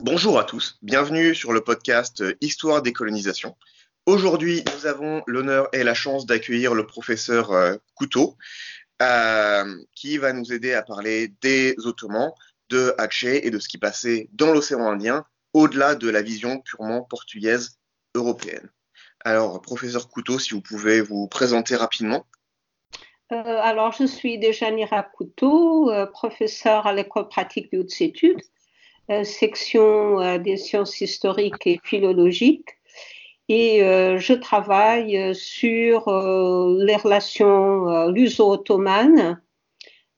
Bonjour à tous, bienvenue sur le podcast Histoire des colonisations. Aujourd'hui, nous avons l'honneur et la chance d'accueillir le professeur euh, Couteau, euh, qui va nous aider à parler des Ottomans, de Aceh et de ce qui passait dans l'océan Indien, au-delà de la vision purement portugaise européenne. Alors, professeur Couteau, si vous pouvez vous présenter rapidement. Euh, alors, je suis Dejanira Couteau, professeur à l'école pratique des hautes études euh, section euh, des sciences historiques et philologiques. Et euh, je travaille sur les relations luso-ottomanes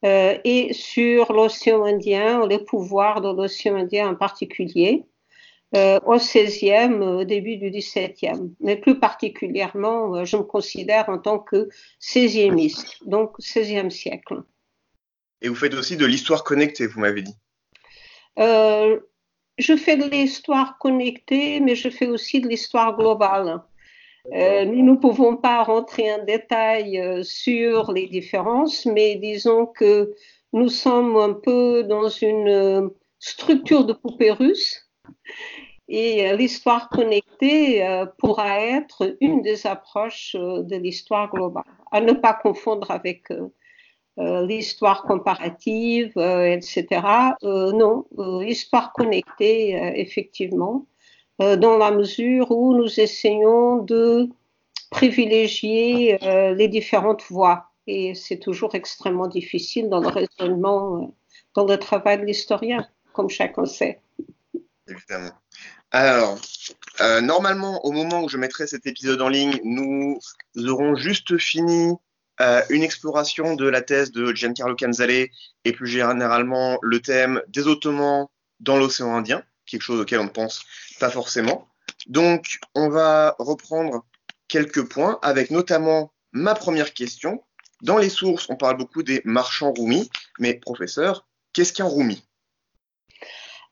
et sur l'océan Indien, les pouvoirs de l'océan Indien en particulier, au XVIe, au début du XVIIe. Mais plus particulièrement, je me considère en tant que 16e donc 16e siècle. Et vous faites aussi de l'histoire connectée, vous m'avez dit? Euh, je fais de l'histoire connectée, mais je fais aussi de l'histoire globale. Euh, nous ne pouvons pas rentrer en détail euh, sur les différences, mais disons que nous sommes un peu dans une structure de poupée russe et l'histoire connectée pourra être une des approches de l'histoire globale, à ne pas confondre avec euh, l'histoire comparative, euh, etc. Euh, non, histoire connectée, effectivement, dans la mesure où nous essayons de privilégier les différentes voies. Et c'est toujours extrêmement difficile dans le raisonnement, dans le travail de l'historien, comme chacun sait. Évidemment. Alors, normalement, au moment où je mettrai cet épisode en ligne, nous aurons juste fini euh, une exploration de la thèse de Giancarlo Canzale et plus généralement le thème des Ottomans dans l'océan Indien, quelque chose auquel on ne pense pas forcément. Donc, on va reprendre quelques points avec notamment ma première question. Dans les sources, on parle beaucoup des marchands roumis, mais professeur, qu'est-ce qu'un roumi?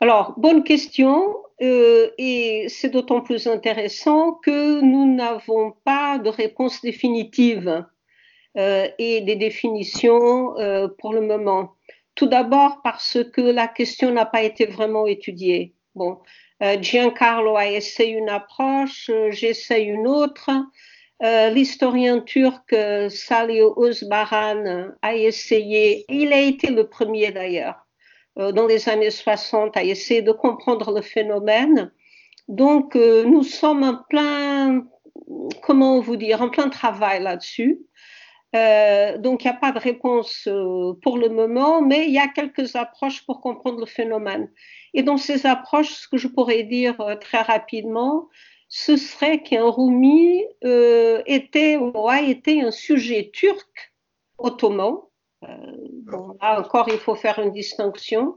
Alors, bonne question. Euh, et c'est d'autant plus intéressant que nous n'avons pas de réponse définitive et des définitions euh, pour le moment. Tout d'abord parce que la question n'a pas été vraiment étudiée. Bon, euh, Giancarlo a essayé une approche, j'essaie une autre. L'historien turc Salih Özbaran a essayé, il a été le premier d'ailleurs, dans les années 60, à essayer de comprendre le phénomène. Donc, nous sommes en plein, comment vous dire, en plein travail là-dessus. Euh, donc, il n'y a pas de réponse euh, pour le moment, mais il y a quelques approches pour comprendre le phénomène. Et dans ces approches, ce que je pourrais dire euh, très rapidement, ce serait qu'un Rumi était ou a été un sujet turc ottoman. là encore, il faut faire une distinction.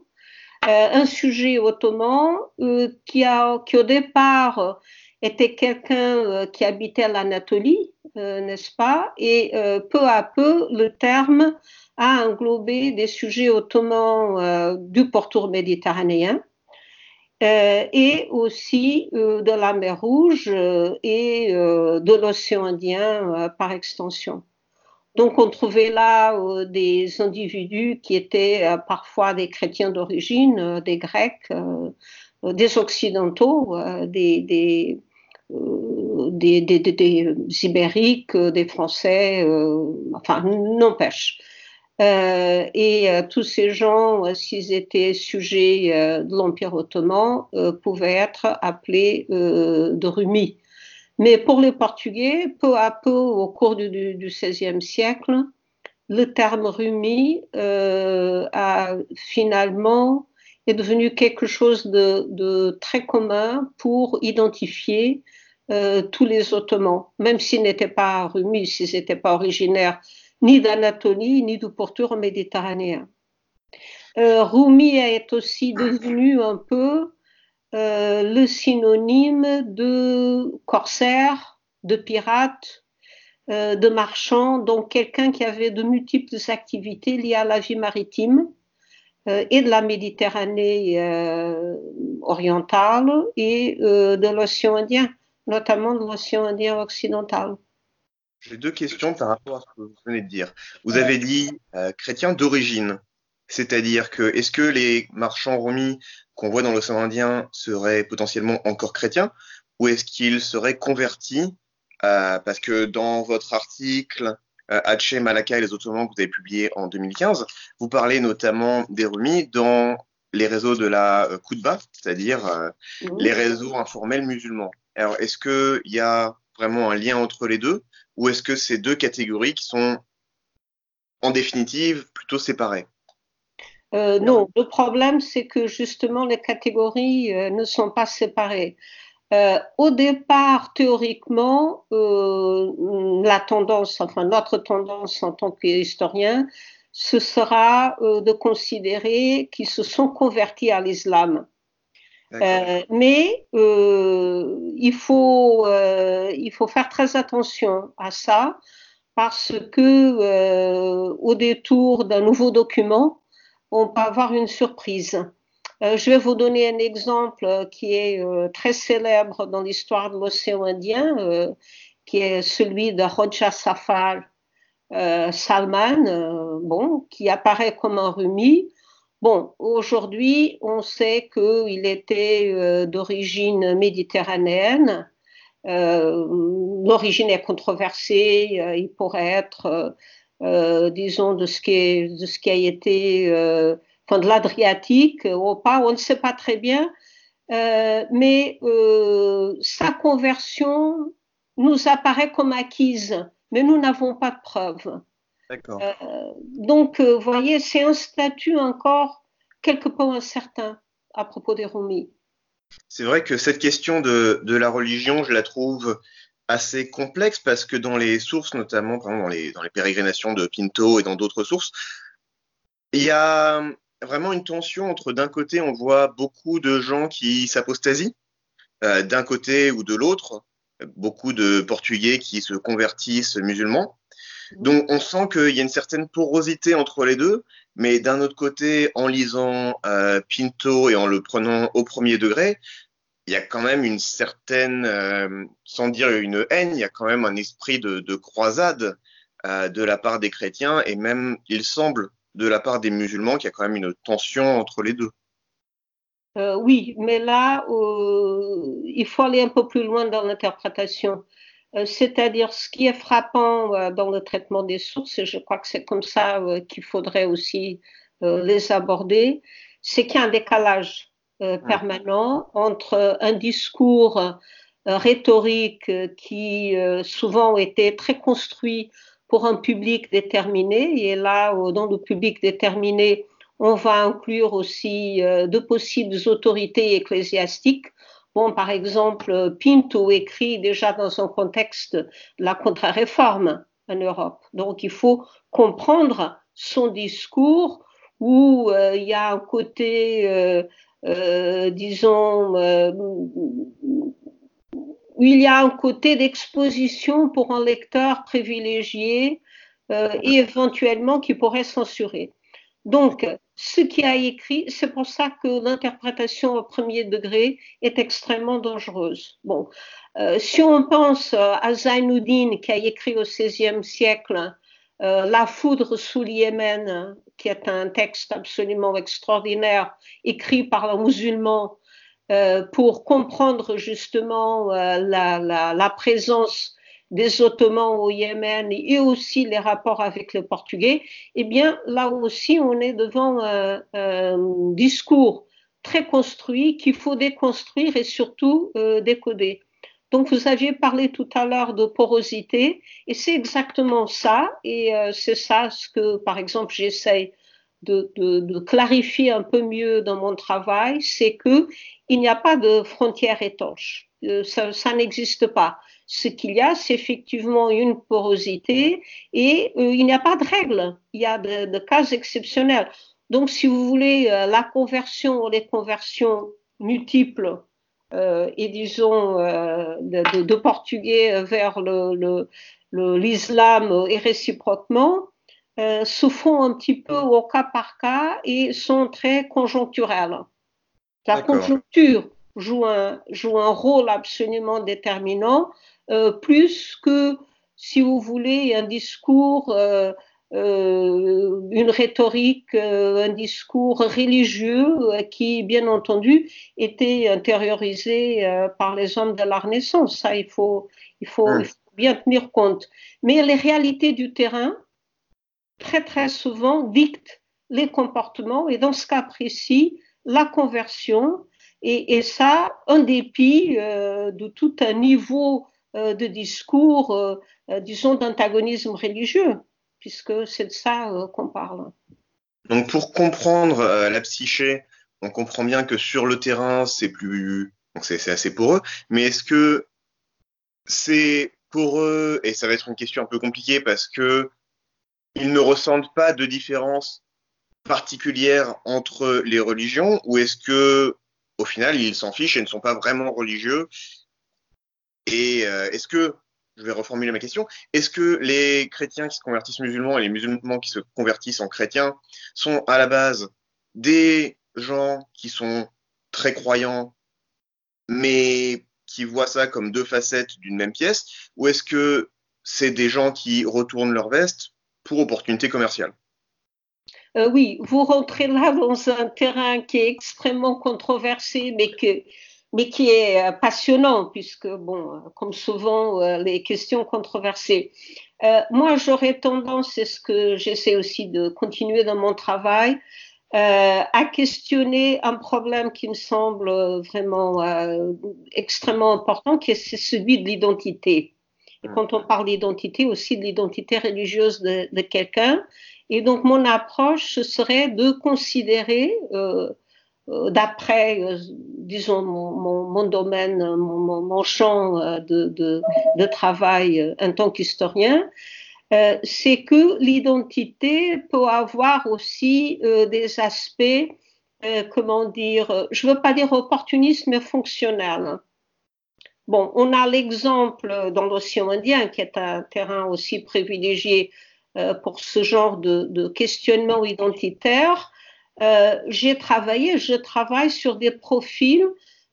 un sujet ottoman qui, a, qui au départ était quelqu'un qui habitait l'Anatolie, euh, n'est-ce pas? Et euh, peu à peu, le terme a englobé des sujets ottomans euh, du pourtour méditerranéen et aussi de la mer Rouge et de l'océan Indien par extension. Donc on trouvait là des individus qui étaient parfois des chrétiens d'origine, des Grecs, des Occidentaux, des, des, des, Ibériques, euh, des Français, euh, enfin, n'empêche. Euh, et tous ces gens, s'ils étaient sujets de l'Empire ottoman, pouvaient être appelés de Rumi. Mais pour les Portugais, peu à peu, au cours du, XVIe siècle, le terme Rumi a finalement est devenu quelque chose de, de très commun pour identifier euh, tous les Ottomans, même s'ils n'étaient pas remis, s'ils n'étaient pas originaires ni d'Anatolie, ni du pourtour méditerranéen. Euh, Rumi est aussi devenu un peu euh, le synonyme de corsaire, de pirate, de marchand, donc quelqu'un qui avait de multiples activités liées à la vie maritime et de la Méditerranée orientale et de l'océan Indien, notamment de l'océan Indien occidental. J'ai deux questions par rapport à ce que vous venez de dire. Vous avez dit euh, chrétien d'origine, c'est-à-dire que est-ce que les marchands romis qu'on voit dans l'océan Indien seraient potentiellement encore chrétiens ou est-ce qu'ils seraient convertis euh, Parce que dans votre article euh, Malacca et les Ottomans que vous avez publié en 2015, vous parlez notamment des romis dans les réseaux de la euh, Koutba, c'est-à-dire euh, les réseaux informels musulmans. Alors, est-ce qu'il y a vraiment un lien entre les deux ou est-ce que c'est deux catégories qui sont en définitive plutôt séparées? Euh, non, le problème, c'est que justement, les catégories euh, ne sont pas séparées. Euh, au départ, théoriquement, la tendance, notre tendance en tant qu'historien, ce sera de considérer qu'ils se sont convertis à l'islam. Euh, mais euh, il, faut, euh, il faut faire très attention à ça parce que euh, au détour d'un nouveau document, on peut avoir une surprise. Euh, je vais vous donner un exemple qui est très célèbre dans l'histoire de l'océan Indien, qui est celui de Roja Safar Salman, bon, qui apparaît comme un rumi Bon, aujourd'hui, on sait qu'il était euh, d'origine méditerranéenne. Euh, L'origine est controversée. Euh, il pourrait être, disons, de ce, qui est, de ce qui a été, enfin, de l'Adriatique ou pas. On ne sait pas très bien. mais sa conversion nous apparaît comme acquise, mais nous n'avons pas de preuves. Euh, donc, vous voyez, c'est un statut encore quelque peu incertain à propos des Romis. C'est vrai que cette question de, de, la religion, je la trouve assez complexe parce que dans les sources, notamment par exemple, dans, les, dans les pérégrinations de Pinto et dans d'autres sources, il y a vraiment une tension entre d'un côté, on voit beaucoup de gens qui s'apostasient, euh, d'un côté ou de l'autre, beaucoup de Portugais qui se convertissent musulmans, donc on sent qu'il y a une certaine porosité entre les deux, mais d'un autre côté, en lisant euh, Pinto et en le prenant au premier degré, il y a quand même une certaine, euh, sans dire une haine, il y a quand même un esprit de, de croisade euh, de la part des chrétiens et même, il semble, de la part des musulmans qu'il y a quand même une tension entre les deux. Oui, mais là, il faut aller un peu plus loin dans l'interprétation. Euh, c'est-à-dire ce qui est frappant euh, dans le traitement des sources, et je crois que c'est comme ça euh, qu'il faudrait aussi les aborder, c'est qu'il y a un décalage permanent entre un discours rhétorique qui souvent était très construit pour un public déterminé, et là, dans le public déterminé, on va inclure aussi de possibles autorités ecclésiastiques Bon, par exemple, Pinto écrit déjà dans un contexte la contre-réforme en Europe. Donc, il faut comprendre son discours où euh, il y a un côté, euh, euh, disons, où il y a un côté d'exposition pour un lecteur privilégié et éventuellement qui pourrait censurer. Donc, ce qui a écrit, c'est pour ça que l'interprétation au premier degré est extrêmement dangereuse. Bon, euh, si on pense à Zainuddin qui a écrit au XVIe siècle euh, La foudre sous le Yémen, qui est un texte absolument extraordinaire écrit par un musulman euh, pour comprendre justement la présence des Ottomans au Yémen et aussi les rapports avec les Portugais, eh bien là aussi on est devant un, un discours très construit qu'il faut déconstruire et surtout euh, décoder. Donc vous aviez parlé tout à l'heure de porosité et c'est exactement ça et euh, c'est ça ce que par exemple j'essaye de, clarifier un peu mieux dans mon travail, c'est que il n'y a pas de frontières étanches. Euh, ça, n'existe pas ce qu'il y a, c'est effectivement une porosité et euh, il n'y a pas de règle. Il y a de, cas exceptionnels. Donc, si vous voulez, euh, la conversion ou les conversions multiples et disons de, portugais vers l'islam et réciproquement, se font un petit peu au cas par cas et sont très conjoncturels. La conjoncture joue un, joue un rôle absolument déterminant, plus que, si vous voulez, un discours euh, une rhétorique, euh, un discours religieux euh, qui, bien entendu, était intériorisé par les hommes de la Renaissance. Ça, il faut, il faut, il faut bien tenir compte. Mais les réalités du terrain, très très souvent, dictent les comportements et dans ce cas précis, la conversion et, ça, en dépit euh, de tout un niveau euh, de discours, euh, disons, d'antagonisme religieux puisque c'est de ça qu'on parle. Donc pour comprendre la psyché, on comprend bien que sur le terrain, c'est plus, c'est assez pour eux. Mais est-ce que c'est pour eux, et ça va être une question un peu compliquée parce que ils ne ressentent pas de différence particulière entre les religions, ou est-ce que au final ils s'en fichent et ne sont pas vraiment religieux? Et euh, est-ce que je vais reformuler ma question. Est-ce que les chrétiens qui se convertissent musulmans et les musulmans qui se convertissent en chrétiens sont à la base des gens qui sont très croyants, mais qui voient ça comme deux facettes d'une même pièce, ou est-ce que c'est des gens qui retournent leur veste pour opportunité commerciale euh, Oui, vous rentrez là dans un terrain qui est extrêmement controversé, mais qui est euh, passionnant, puisque, bon, comme souvent, euh, les questions controversées. Moi, j'aurais tendance, c'est ce que j'essaie aussi de continuer dans mon travail, à questionner un problème qui me semble vraiment extrêmement important, qui est celui de l'identité. Et quand on parle d'identité, aussi de l'identité religieuse de, de quelqu'un. Et donc, mon approche, ce serait de considérer euh, euh, d'après, euh, disons, mon, mon, mon domaine, mon, mon champ de, de, de, travail en tant qu'historien, c'est que l'identité peut avoir aussi des aspects, comment dire, je ne veux pas dire opportunistes, mais fonctionnels. Bon, on a l'exemple dans l'océan Indien, qui est un terrain aussi privilégié pour ce genre de, questionnement identitaire euh, j'ai travaillé, je travaille sur des profils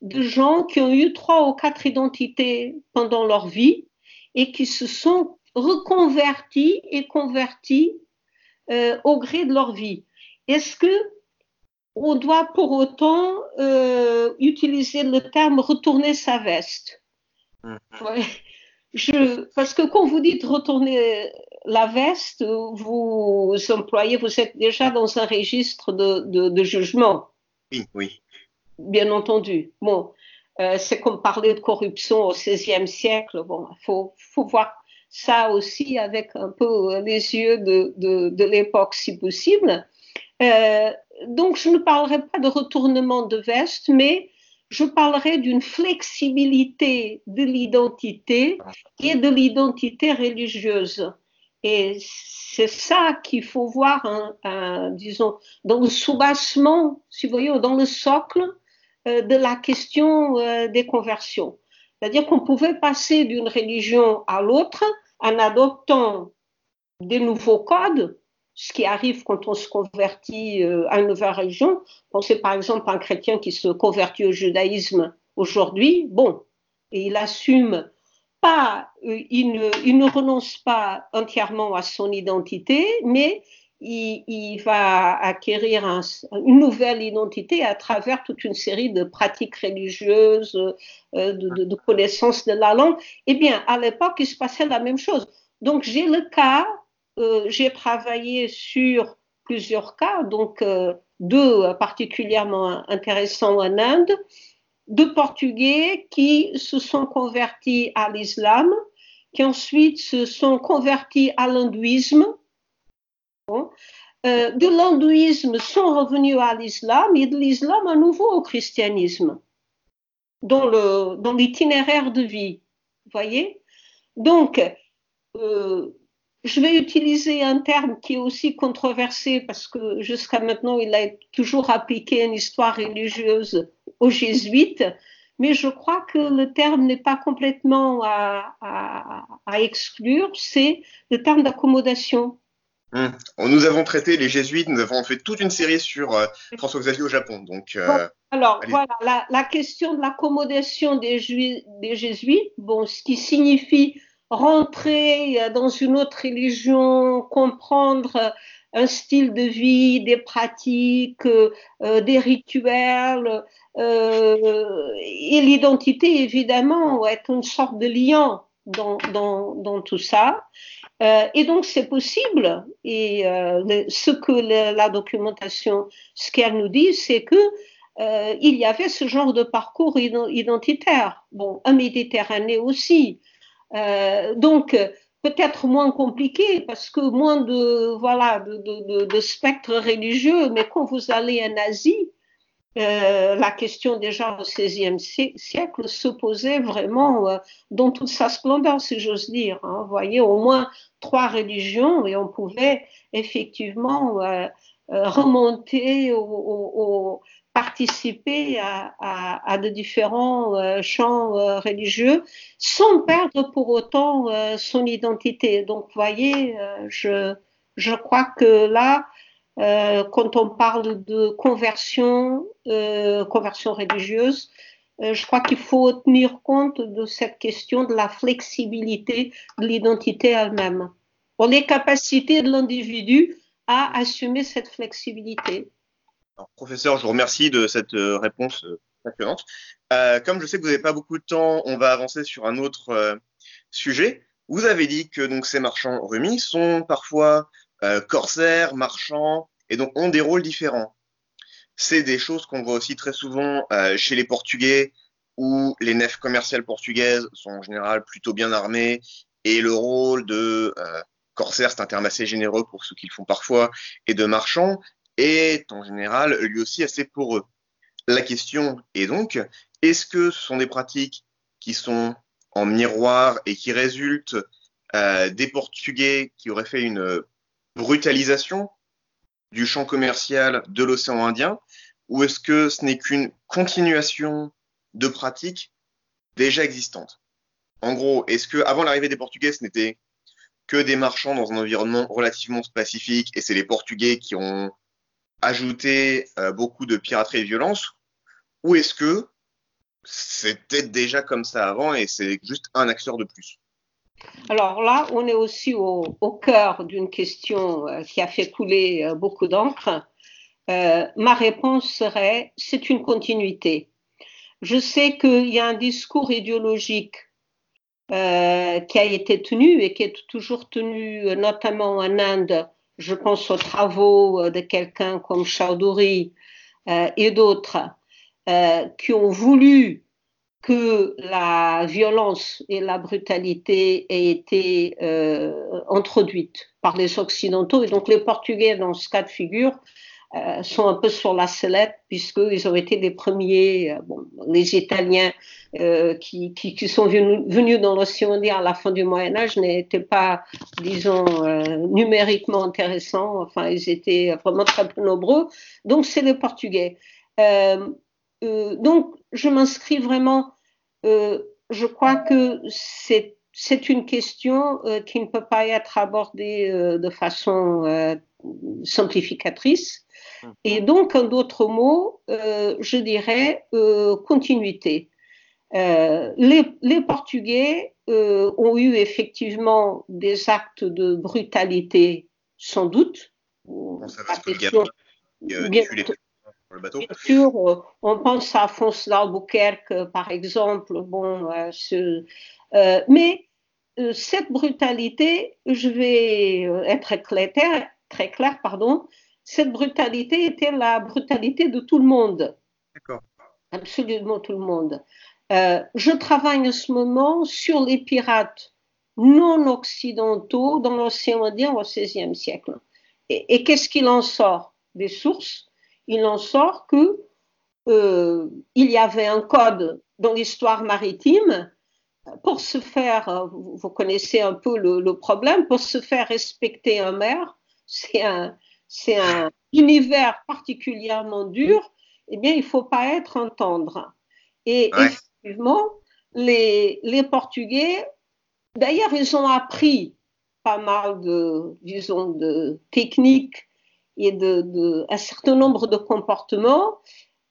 de gens qui ont eu trois ou quatre identités pendant leur vie et qui se sont reconvertis et convertis euh, au gré de leur vie. Est-ce que on doit pour autant euh, utiliser le terme retourner sa veste. Ouais. Je, parce que quand vous dites retourner la veste, vous employez, vous êtes déjà dans un registre de, de, de jugement. Oui, oui. Bien entendu. Bon, euh, c'est comme parler de corruption au XVIe siècle. Bon, il faut, faut voir ça aussi avec un peu les yeux de, de, de l'époque, si possible. Euh, donc, je ne parlerai pas de retournement de veste, mais je parlerai d'une flexibilité de l'identité et de l'identité religieuse. Et c'est ça qu'il faut voir, hein, un, disons, dans le soubassement, si vous voyez, dans le socle euh, de la question euh, des conversions. C'est-à-dire qu'on pouvait passer d'une religion à l'autre en adoptant des nouveaux codes, ce qui arrive quand on se convertit euh, à une nouvelle religion. Pensez par exemple à un chrétien qui se convertit au judaïsme aujourd'hui. Bon, il assume pas, euh, il, ne, renonce pas entièrement à son identité, mais il, va acquérir un, une nouvelle identité à travers toute une série de pratiques religieuses, euh, de, de, de, connaissances de la langue. Eh bien, à l'époque, il se passait la même chose. Donc, j'ai le cas j'ai travaillé sur plusieurs cas, donc euh, deux particulièrement intéressants en Inde, deux Portugais qui se sont convertis à l'islam, qui ensuite se sont convertis à l'hindouisme. Bon. Euh, de l'hindouisme sont revenus à l'islam et de l'islam à nouveau au christianisme, dans, le, dans l'itinéraire de vie. Vous voyez Donc, euh, je vais utiliser un terme qui est aussi controversé parce que jusqu'à maintenant, il a toujours appliqué une histoire religieuse aux jésuites, mais je crois que le terme n'est pas complètement à, exclure, c'est le terme d'accommodation. Hum. Nous avons traité les jésuites, nous avons fait toute une série sur euh, François Xavier au Japon. Donc, euh, alors voilà, la, question de l'accommodation des, des, jésuites, bon, ce qui signifie rentrer euh, dans une autre religion, comprendre un style de vie, des pratiques, des rituels, et l'identité évidemment est une sorte de lien dans, dans, dans tout ça. Euh, et donc c'est possible. Et euh, ce que la, documentation, ce qu'elle nous dit, c'est que euh, il y avait ce genre de parcours identitaire. Bon, un Méditerranée aussi. Donc peut-être moins compliqué parce que moins de voilà de, spectre religieux. Mais quand vous allez en Asie, euh, la question déjà au XVIe siècle se posait vraiment euh, dans toute sa splendeur, si j'ose dire. Hein. Vous voyez, au moins trois religions et on pouvait effectivement euh, remonter ou participer à, de différents champs religieux sans perdre pour autant son identité. Donc, vous voyez, je, je crois que là, euh, quand on parle de conversion, euh, conversion religieuse, euh, je crois qu'il faut tenir compte de cette question de la flexibilité de l'identité elle-même, pour les capacités de l'individu à assumer cette flexibilité. Professeur, je vous remercie de cette réponse passionnante. comme je sais que vous n'avez pas beaucoup de temps, on va avancer sur un autre sujet. Vous avez dit que donc ces marchands remis sont parfois euh, corsaires, marchands, et donc ont des rôles différents. C'est des choses qu'on voit aussi très souvent euh, chez les Portugais, où les nefs commerciales portugaises sont en général plutôt bien armées, et le rôle de euh, corsaire, c'est un terme assez généreux pour ceux qui le font parfois, et de marchand, est en général lui aussi assez poreux. La question est donc, est-ce que ce sont des pratiques qui sont en miroir et qui résultent euh, des Portugais qui auraient fait une brutalisation du champ commercial de l'océan Indien ou est-ce que ce n'est qu'une continuation de pratiques déjà existantes? En gros, est-ce que avant l'arrivée des Portugais, ce n'était que des marchands dans un environnement relativement pacifique et c'est les Portugais qui ont ajouté euh, beaucoup de piraterie et violence ou est-ce que c'était déjà comme ça avant et c'est juste un acteur de plus? Alors là, on est aussi au, cœur d'une question euh, qui a fait couler euh, beaucoup d'encre. Ma réponse serait, c'est une continuité. Je sais qu'il y a un discours idéologique qui a été tenu et qui est toujours tenu, notamment en Inde. Je pense aux travaux de quelqu'un comme Chaudhuri et d'autres qui ont voulu que la violence et la brutalité aient été euh, introduites par les Occidentaux. Et donc les Portugais, dans ce cas de figure, euh, sont un peu sur la sellette puisqu'ils ont été les premiers, euh, les Italiens qui, qui, sont venus, dans l'océan Indien à la fin du Moyen Âge n'étaient pas, disons, numériquement intéressants. Enfin, ils étaient vraiment très peu nombreux. Donc c'est les Portugais. donc je m'inscris vraiment euh, je crois que c'est une question euh, qui ne peut pas être abordée euh, de façon simplificatrice. Hum. Et donc, en d'autres mots, je dirais continuité. Les, les, Portugais ont eu effectivement des actes de brutalité, sans doute. Bien sûr, euh, on pense à Afonso d'Albuquerque, par exemple. Bon, euh, euh, mais cette brutalité, je vais être clair, très clair, pardon, cette brutalité était la brutalité de tout le monde. D'accord. Absolument tout le monde. je travaille en ce moment sur les pirates non occidentaux dans l'océan Indien au XVIe siècle. et qu'est-ce qu'il en sort? Des sources il en sort que euh, il y avait un code dans l'histoire maritime pour se faire, vous connaissez un peu le, problème, pour se faire respecter un maire, c'est un, c'est un univers particulièrement dur, eh bien, il faut pas être entendre. Et effectivement, les, les Portugais, d'ailleurs, ils ont appris pas mal de, disons, de techniques et de, de un certain nombre de comportements,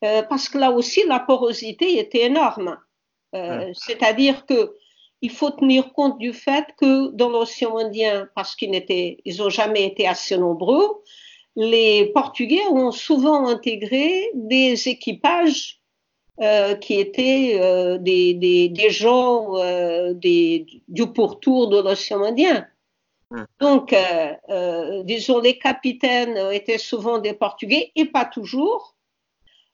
euh, parce que là aussi, la porosité était énorme. Euh, C'est-à-dire que il faut tenir compte du fait que dans l'océan Indien, parce qu'ils n'ont jamais été assez nombreux, les Portugais ont souvent intégré des équipages euh, qui étaient euh, des, des, des, gens euh, des, du pourtour de l'océan Indien. Donc, euh, euh, disons, les capitaines étaient souvent des Portugais et pas toujours.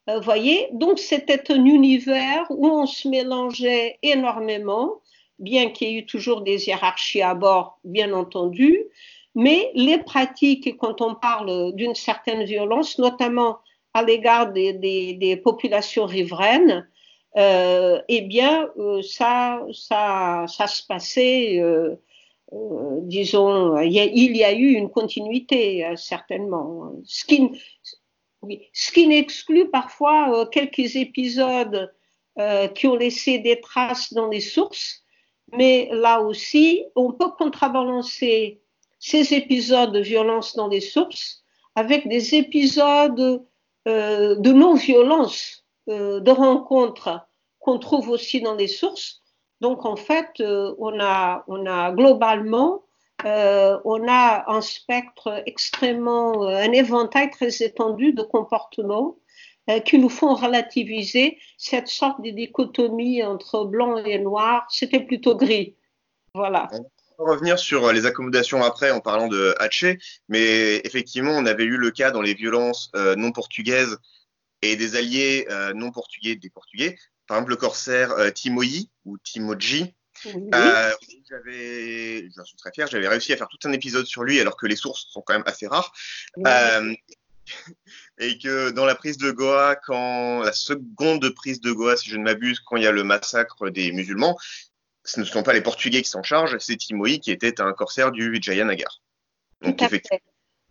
Vous voyez, donc c'était un univers où on se mélangeait énormément, bien qu'il y ait eu toujours des hiérarchies à bord, bien entendu, mais les pratiques, quand on parle d'une certaine violence, notamment à l'égard des, des, des, populations riveraines, euh, eh bien, euh, ça, ça, ça se passait, euh, euh disons, il y, a, il y, a, eu une continuité, euh, certainement. Ce qui, ce qui n'exclut parfois euh, quelques épisodes qui ont laissé des traces dans les sources, mais là aussi, on peut contrebalancer ces épisodes de violence dans les sources avec des épisodes euh, de non-violence, euh, de rencontres qu'on trouve aussi dans les sources. Donc en fait, euh, on, a, on a globalement, on a un spectre extrêmement, un éventail très étendu de comportements qui nous font relativiser cette sorte de dichotomie entre blanc et noir. C'était plutôt gris. Voilà revenir sur les accommodations après en parlant de Haché, mais effectivement, on avait eu le cas dans les violences euh, non portugaises et des alliés euh, non portugais des Portugais. Par exemple, le corsaire euh, Timoyi ou Timoji. Oui. j'avais, j'en suis très fier, j'avais réussi à faire tout un épisode sur lui alors que les sources sont quand même assez rares. Oui. et que dans la prise de Goa, quand la seconde prise de Goa, si je ne m'abuse, quand il y a le massacre des musulmans, ce ne sont pas les Portugais qui s'en chargent, c'est Timoi qui était un corsaire du Vijayanagar. Donc, Tout à fait.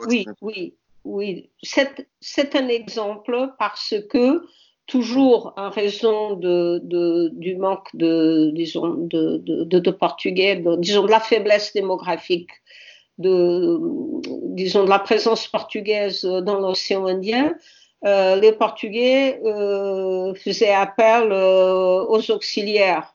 Oui, oui, oui. C'est un exemple parce que toujours en raison de, de, du manque de, disons, de, Portugais, de, disons de la faiblesse démographique, de, disons de la présence portugaise dans l'océan Indien, euh, les Portugais euh, faisaient appel euh, aux auxiliaires.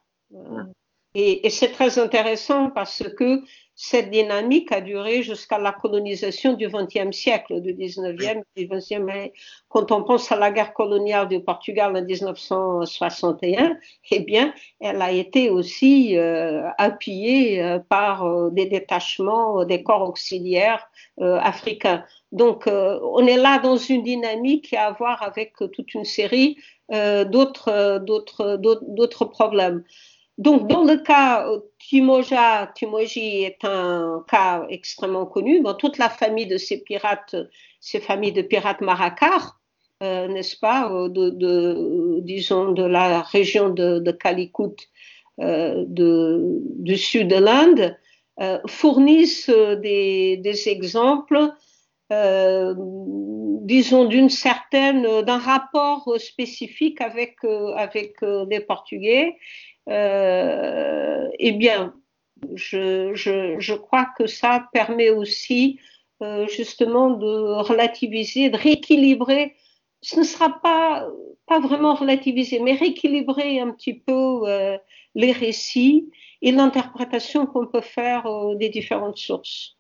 Et, et c'est très intéressant parce que cette dynamique a duré jusqu'à la colonisation du XXe siècle, du XIXe du XXe. Quand on pense à la guerre coloniale du Portugal en 1961, eh bien, elle a été aussi euh, appuyée euh, par euh, des détachements des corps auxiliaires euh, africains. Donc, euh, on est là dans une dynamique qui a à voir avec toute une série d'autres, d'autres, d'autres problèmes. Donc, dans le cas Timoja, Timoji est un cas extrêmement connu. Toute la famille de ces pirates, ces familles de pirates maracars, euh, n'est-ce pas, de, de, disons de la région de, de Calicut, euh, du sud de l'Inde, euh, fournissent des, exemples, euh, disons d'une certaine, d'un rapport spécifique avec les Portugais euh, eh bien, je, crois que ça permet aussi euh, justement de relativiser, de rééquilibrer. Ce ne sera pas, pas vraiment relativiser, mais rééquilibrer un petit peu euh, les récits et l'interprétation qu'on peut faire des différentes sources.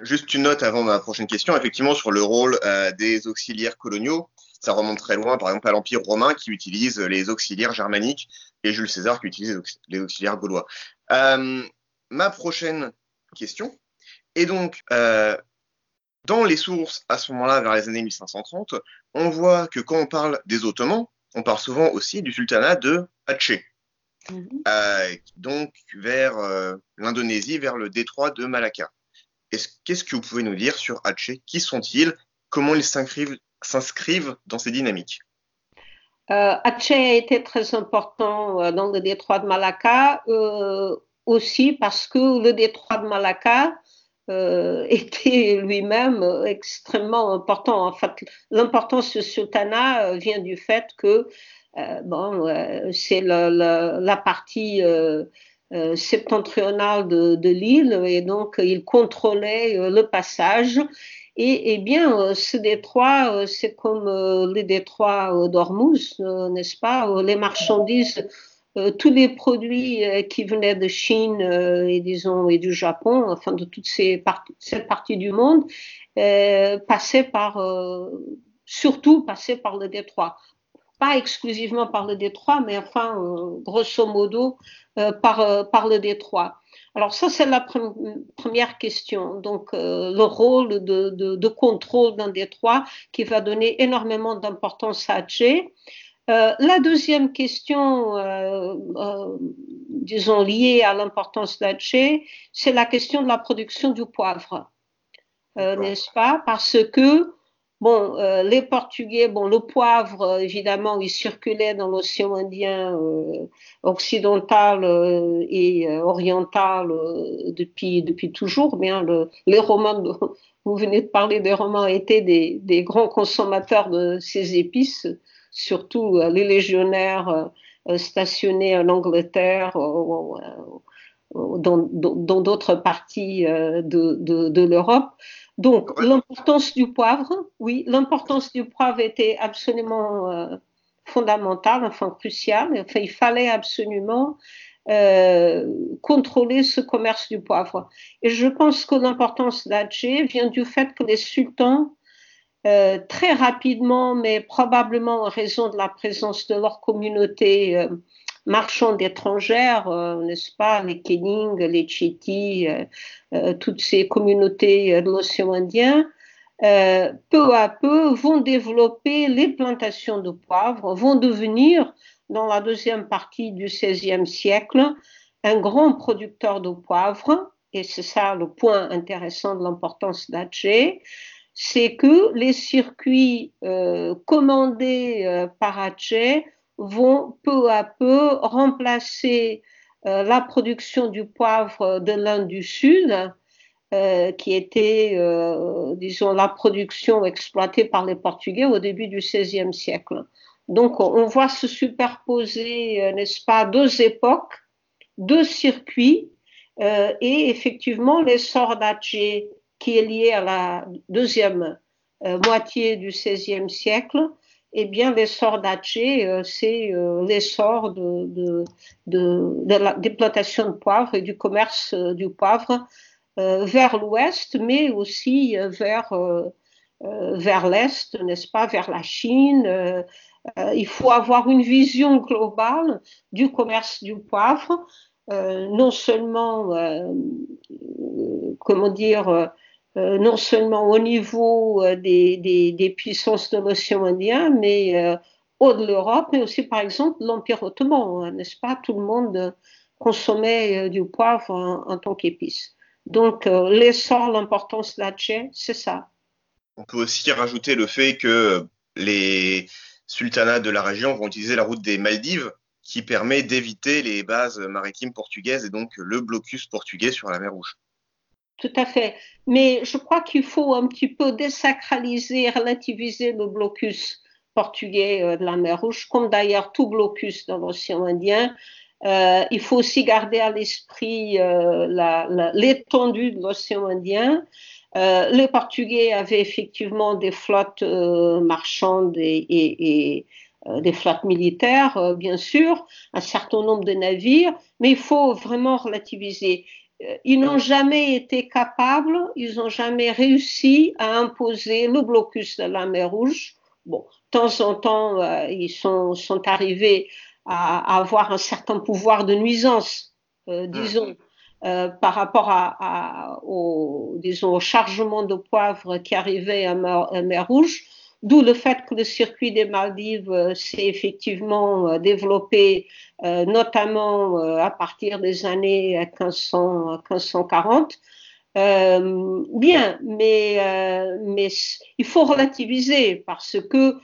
Juste une note avant ma prochaine question, effectivement, sur le rôle des auxiliaires coloniaux. Ça remonte très loin, par exemple, à l'Empire romain qui utilise les auxiliaires germaniques et Jules César qui utilise les auxiliaires gaulois. Euh, ma prochaine question est donc, euh, dans les sources à ce moment-là, vers les années 1530, on voit que quand on parle des Ottomans, on parle souvent aussi du sultanat de Aceh. -hmm. euh, donc vers euh, l'Indonésie, vers le détroit de Malacca. Qu'est-ce que vous pouvez nous dire sur Aceh? Qui sont-ils? Comment ils s'inscrivent dans ces dynamiques? Euh, Aceh a été très important euh, dans le détroit de Malacca, euh, aussi parce que le détroit de Malacca euh, était lui-même extrêmement important. En fait, l'importance du sultanat vient du fait que c'est la, partie septentrionale de, l'île et donc il contrôlait le passage. Et, et bien, ce détroit, c'est comme les détroits d'Ormuz, n'est-ce pas Les marchandises euh, tous les produits euh, qui venaient de Chine euh, et disons et du Japon, enfin de toutes ces parties, cette partie du monde, passaient par surtout passaient par le détroit pas exclusivement par le détroit, mais enfin, grosso modo, par, par le détroit. Alors ça, c'est la première question. Donc, le rôle de, de, de contrôle d'un détroit qui va donner énormément d'importance à Tché. Euh, la deuxième question, euh, euh, disons liée à l'importance d'Alger, c'est la question de la production du poivre, n'est-ce pas? Parce que bon, les Portugais, bon, le poivre, évidemment, il circulait dans l'océan Indien occidental et oriental depuis depuis toujours. Bien, le, les Romains, vous venez de parler des Romains, étaient des, grands consommateurs de ces épices surtout euh, les légionnaires euh, euh, stationnés en Angleterre dans d'autres parties de, de, l'Europe. Donc, l'importance du poivre, oui, l'importance du poivre était absolument fondamentale, enfin cruciale. Enfin, il fallait absolument contrôler ce commerce du poivre. Et je pense que l'importance d'Alger vient du fait que les sultans euh, très rapidement, mais probablement en raison de la présence de leur communauté euh, marchande étrangère, euh, n'est-ce pas, les Kening, les Chétis, toutes ces communautés de l'océan Indien, peu à peu vont développer les plantations de poivre, vont devenir, dans la deuxième partie du XVIe siècle, un grand producteur de poivre, et c'est ça le point intéressant de l'importance d'Atché, c'est que les circuits euh, commandés euh, par Aceh vont peu à peu remplacer euh, la production du poivre de l'Inde du Sud, qui était, disons, la production exploitée par les Portugais au début du XVIe siècle. Donc, on voit se superposer, n'est-ce pas, deux époques, deux circuits, et effectivement, l'essor d'Aceh qui est lié à la deuxième euh, moitié du XVIe siècle, eh bien, l'essor d'Atché, euh, c'est euh, l'essor de, de, de, de l'exploitation de poivre et du commerce du poivre vers l'ouest, mais aussi vers, vers l'est, n'est-ce pas, vers la Chine. il faut avoir une vision globale du commerce du poivre, non seulement, comment dire, euh, non seulement au niveau euh, des, puissances de l'océan Indien, mais euh, au de l'Europe, mais aussi par exemple l'Empire ottoman, hein, n'est-ce pas? Tout le monde consommait du poivre en, tant qu'épice. Donc l'essor, l'importance de la c'est ça. On peut aussi rajouter le fait que les sultanats de la région vont utiliser la route des Maldives qui permet d'éviter les bases maritimes portugaises et donc le blocus portugais sur la mer Rouge. Tout à fait. Mais je crois qu'il faut un petit peu désacraliser, relativiser le blocus portugais euh, de la mer Rouge, comme d'ailleurs tout blocus dans l'océan Indien. Euh, il faut aussi garder à l'esprit euh, l'étendue de l'océan Indien. Les Portugais avaient effectivement des flottes marchandes et, des flottes militaires, bien sûr, un certain nombre de navires, mais il faut vraiment relativiser. Euh, ils n'ont jamais été capables, ils n'ont jamais réussi à imposer le blocus de la mer Rouge. Bon, de temps en temps, euh, ils sont, sont arrivés à, à, avoir un certain pouvoir de nuisance, euh, disons, euh, par rapport à, à, au, disons, au chargement de poivre qui arrivait à mer, à mer Rouge. D'où le fait que le circuit des Maldives euh, s'est effectivement euh, développé, euh, notamment à partir des années 1500, 1540. Euh, bien, mais, il faut relativiser parce que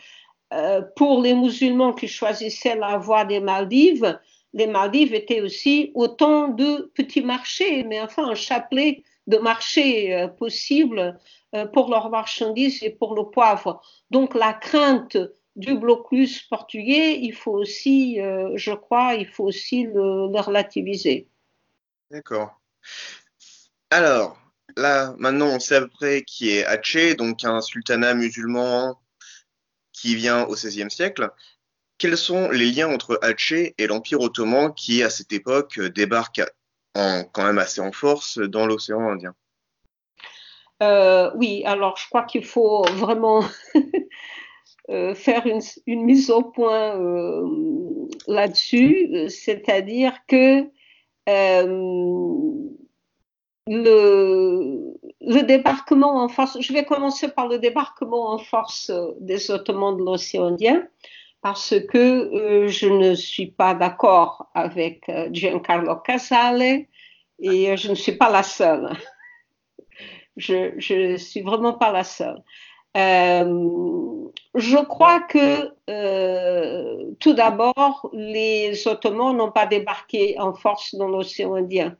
pour les musulmans qui choisissaient la voie des Maldives, les Maldives étaient aussi autant de petits marchés, mais enfin un chapelet de marchés possibles pour leurs marchandises et pour le poivre. Donc la crainte du blocus portugais, il faut aussi, euh, je crois, il faut aussi le, relativiser. D'accord. Alors, là, maintenant, on sait à peu près qui est Aceh, donc un sultanat musulman qui vient au XVIe siècle. Quels sont les liens entre Aceh et l'Empire ottoman qui, à cette époque, débarque en, quand même assez en force dans l'océan Indien. Euh, Oui, alors je crois qu'il faut vraiment euh, faire une, mise au point euh, là-dessus, c'est-à-dire que le, débarquement en force, je vais commencer par le débarquement en force des Ottomans de l'océan Indien, parce que euh, je ne suis pas d'accord avec euh, Giancarlo Casale et je ne suis pas la seule. Je ne suis vraiment pas la seule. Euh, je crois que euh, tout d'abord, les Ottomans n'ont pas débarqué en force dans l'océan Indien,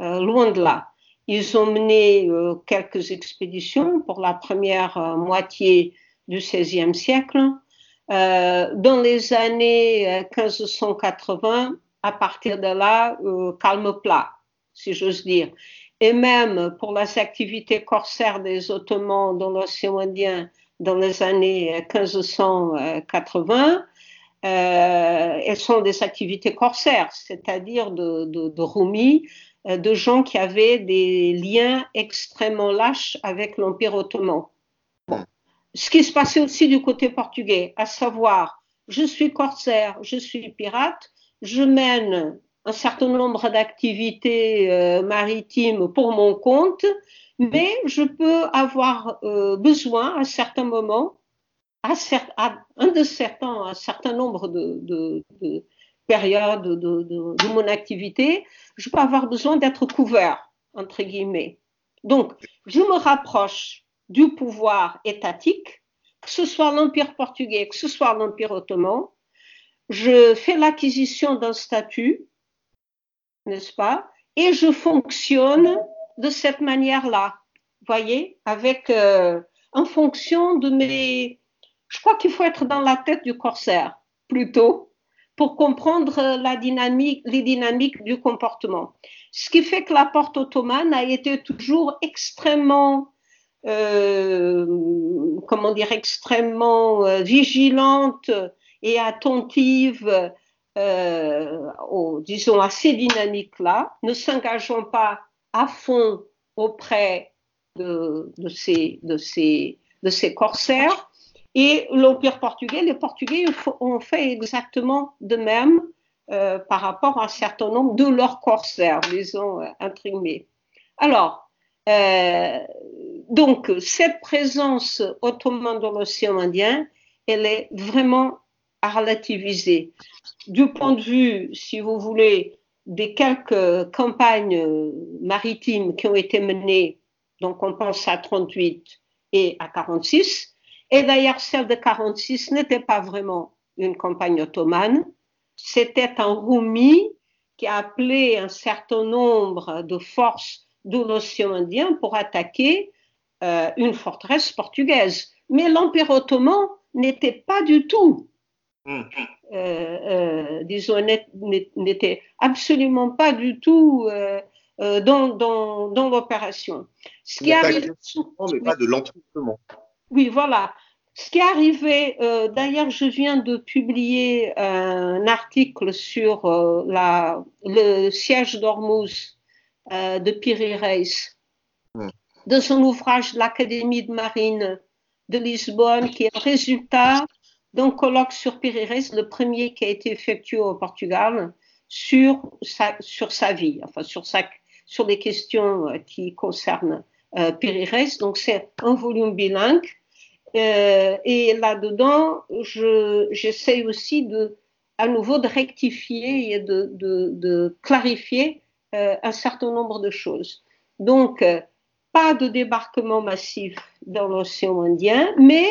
euh, loin de là. Ils ont mené euh, quelques expéditions pour la première euh, moitié du XVIe siècle. Euh, dans les années 1580, à partir de là, calme plat, si j'ose dire. Et même pour les activités corsaires des Ottomans dans l'océan Indien, dans les années 1580, euh, elles sont des activités corsaires, c'est-à-dire de, de, de euh, de gens qui avaient des liens extrêmement lâches avec l'Empire ottoman. Bon. Ce qui se passait aussi du côté portugais, à savoir, je suis corsaire, je suis pirate, je mène un certain nombre d'activités euh, maritimes pour mon compte, mais je peux avoir euh, besoin à certains moments, à, un de certains, un certain nombre de, de, de périodes de, de, mon activité, je peux avoir besoin d'être couvert, entre guillemets. Donc, je me rapproche du pouvoir étatique, que ce soit l'Empire portugais, que ce soit l'Empire ottoman. Je fais l'acquisition d'un statut, n'est-ce pas Et je fonctionne de cette manière-là, voyez, avec euh, en fonction de mes. Je crois qu'il faut être dans la tête du corsaire plutôt pour comprendre dynamique, les dynamiques du comportement. Ce qui fait que la porte ottomane a été toujours extrêmement, euh, comment dire, extrêmement euh, vigilante et attentive, euh, disons, à ces dynamiques-là, ne s'engageant pas à fond auprès de, ces, corsaires. Et l'Empire portugais, les Portugais ont fait exactement de même euh, par rapport à un certain nombre de leurs corsaires, disons, euh, imprimés. Alors, euh, donc, cette présence ottomane dans l'océan Indien, elle est vraiment à relativiser. Du point de vue, si vous voulez, des quelques campagnes maritimes qui ont été menées, donc on pense à 38 et à 46, et d'ailleurs celle de 46 n'était pas vraiment une campagne ottomane, c'était un Rumi qui a appelé un certain nombre de forces de l'océan Indien pour attaquer euh, une forteresse portugaise. Mais l'Empire ottoman n'était pas du tout Mmh. Euh, euh, disons, n'était absolument pas du tout dans, dans, dans l'opération. Ce qui arrive, mais pas de l'entraînement. Oui, voilà. Ce qui est arrivé, euh, d'ailleurs, je viens de publier un article sur euh, la, le siège d'Ormuz de Piri Reis, mmh. de son ouvrage L'Académie de marine de Lisbonne, qui est le résultat donc, colloque sur Pérez, le premier qui a été effectué au Portugal sur sa, sur sa vie, enfin sur, sa, sur les questions euh, qui concernent euh, Pérez. Donc, c'est un volume bilingue. Euh, et là-dedans, j'essaie aussi de, à nouveau de rectifier et de, de, de clarifier euh, un certain nombre de choses. Donc, euh, pas de débarquement massif dans l'océan Indien, mais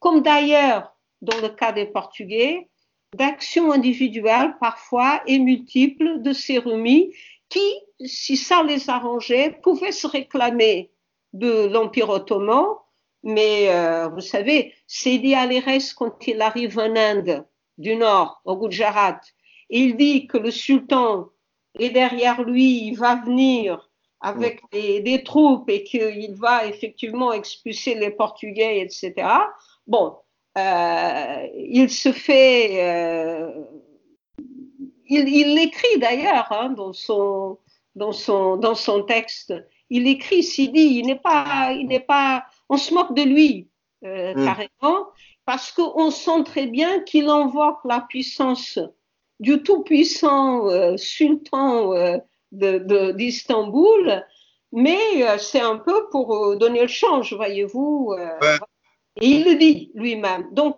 comme d'ailleurs dans le cas des Portugais, d'actions individuelles parfois et multiples de ces remis qui, si ça les arrangeait, pouvaient se réclamer de l'Empire ottoman Mais euh, vous savez, Sidi Alires, quand il arrive en Inde du Nord, au Gujarat, il dit que le sultan est derrière lui, il va venir avec des, des troupes et qu'il va effectivement expulser les Portugais, etc. Bon, euh, il se fait, euh, il l'écrit d'ailleurs hein, dans son dans son dans son texte. Il écrit Sidi, il n'est pas, il n'est pas, on se moque de lui euh, mm. carrément parce qu'on sent très bien qu'il invoque la puissance du tout-puissant euh, sultan euh, d'Istanbul, mais euh, c'est un peu pour donner le change, voyez-vous. Ouais. Et il le dit lui-même. Donc,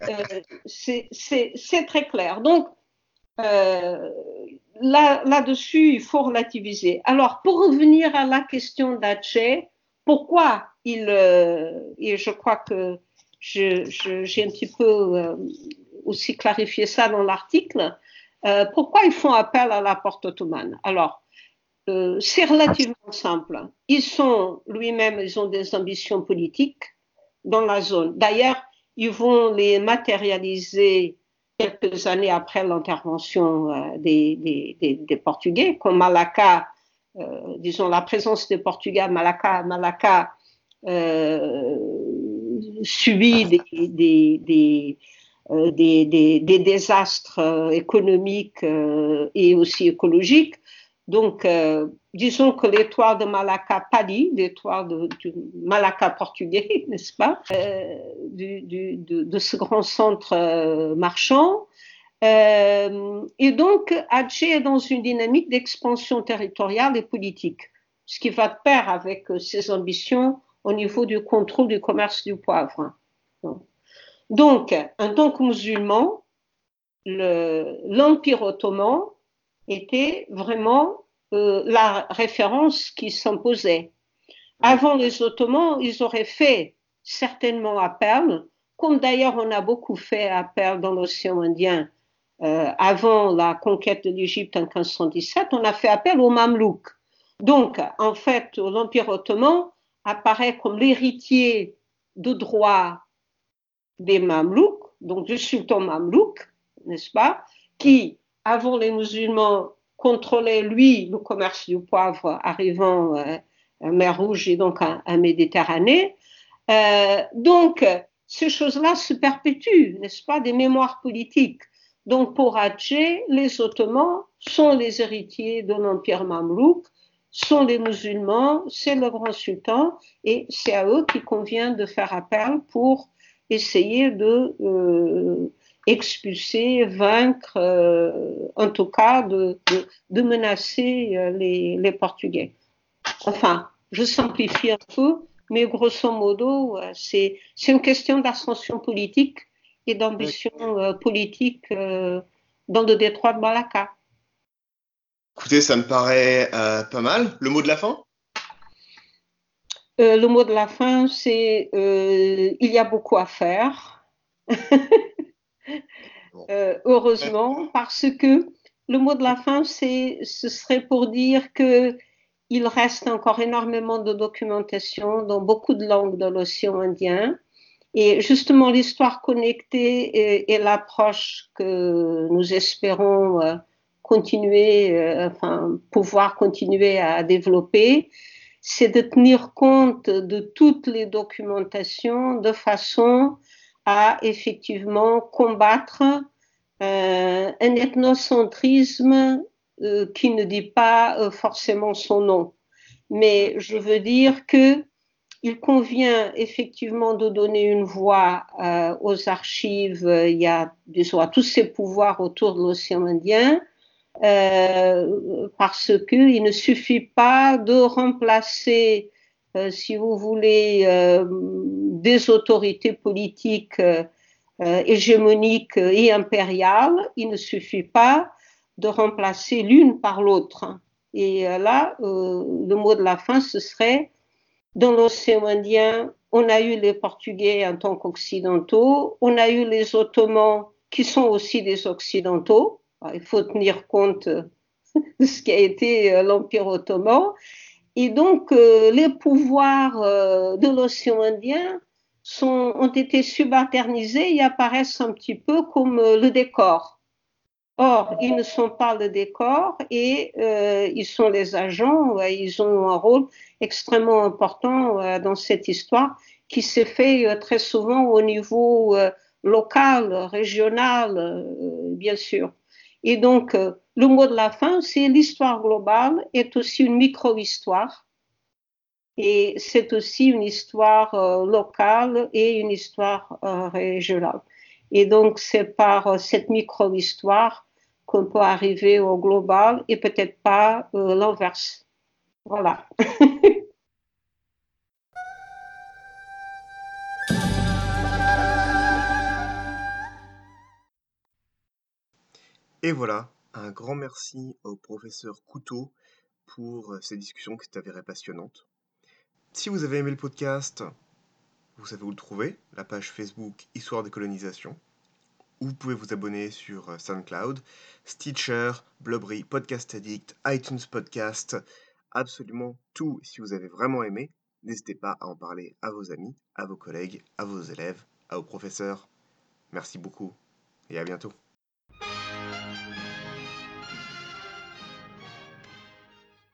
c'est très clair. Donc, là-dessus, il faut relativiser. Alors, pour revenir à la question d'Aceh, pourquoi il, et je crois que j'ai un petit peu aussi clarifié ça dans l'article. Euh, pourquoi ils font appel à la porte ottomane? Alors, euh, c'est relativement simple. Ils sont, lui-même, ils ont des ambitions politiques dans la zone. D'ailleurs, ils vont les matérialiser quelques années après l'intervention euh, des, Portugais, comme Malacca, disons la présence des Portugais à Malacca, Malacca subit des, des, des, désastres euh, économiques euh, et aussi écologiques. Donc, disons que l'étoile de Malacca pâlit, l'étoile du Malacca portugais, n'est-ce pas, de, ce grand centre marchand. et donc, Aceh est dans une dynamique d'expansion territoriale et politique, ce qui va de pair avec ses ambitions au niveau du contrôle du commerce du poivre. Donc, en tant que musulman, l'Empire ottoman était vraiment euh, la référence qui s'imposait. Avant les Ottomans, ils auraient fait certainement appel, comme d'ailleurs on a beaucoup fait appel dans l'océan Indien euh, avant la conquête de l'Égypte en 1517, on a fait appel aux Mamelouks. Donc, en fait, l'Empire ottoman apparaît comme l'héritier de droit des Mamelouks, donc du sultan Mamelouk, n'est-ce pas, qui, avant les musulmans, contrôlait, lui, le commerce du poivre arrivant euh, à mer Rouge et donc à, Méditerranée. Euh, donc, ces choses-là se perpétuent, n'est-ce pas, des mémoires politiques. Donc, pour Hadjé, les Ottomans sont les héritiers de l'Empire mamelouk, sont les musulmans, c'est le grand sultan, et c'est à eux qu'il convient de faire appel pour essayer de euh, expulser, vaincre, euh, en tout cas de, de, de menacer euh, les, les, Portugais. Enfin, je simplifie un peu, mais grosso modo, c'est une question d'ascension politique et d'ambition politique dans le détroit de Malacca. Écoutez, ça me paraît pas mal. Le mot de la fin? Euh, le mot de la fin, c'est euh, il y a beaucoup à faire. euh, heureusement, parce que le mot de la fin, c'est, ce serait pour dire que il reste encore énormément de documentation dans beaucoup de langues de l'océan Indien. Et justement, l'histoire connectée et, et l'approche que nous espérons continuer, enfin, pouvoir continuer à développer, c'est de tenir compte de toutes les documentations de façon à effectivement combattre euh, un ethnocentrisme euh, qui ne dit pas euh, forcément son nom. Mais je veux dire que il convient effectivement de donner une voix aux archives. Il y a, disons, à tous ces pouvoirs autour de l'océan Indien euh, parce qu'il ne suffit pas de remplacer, euh, si vous voulez, euh, des autorités politiques euh, hégémoniques et impériales. Il ne suffit pas de remplacer l'une par l'autre. Et là, le mot de la fin, ce serait dans l'océan Indien, on a eu les Portugais en tant qu'occidentaux, on a eu les Ottomans qui sont aussi des Occidentaux, il faut tenir compte de ce qui a été euh, l'Empire ottoman. Et donc, euh, les pouvoirs euh, de l'océan Indien ont été subalternisés et apparaissent un petit peu comme euh, le décor. Or, ils ne sont pas le décor et euh, ils sont les agents, ils ont un rôle extrêmement important euh, dans cette histoire qui s'est fait euh, très souvent au niveau euh, local, régional, euh, bien sûr. Et donc, euh, le mot de la fin, c'est l'histoire globale est aussi une micro-histoire. Et c'est aussi une histoire euh, locale et une histoire euh, régionale. Et donc, c'est par euh, cette micro-histoire qu'on peut arriver au global et peut-être pas euh, l'inverse. Voilà. Et voilà, un grand merci au professeur Couteau pour euh, ces discussions qui s'avéraient passionnantes. Si vous avez aimé le podcast, vous savez où le trouver, la page Facebook Histoire des colonisations. Ou vous pouvez vous abonner sur euh, SoundCloud, Stitcher, Blubbery, Podcast Addict, iTunes Podcast, absolument tout. Si vous avez vraiment aimé, n'hésitez pas à en parler à vos amis, à vos collègues, à vos élèves, à vos professeurs. Merci beaucoup et à bientôt.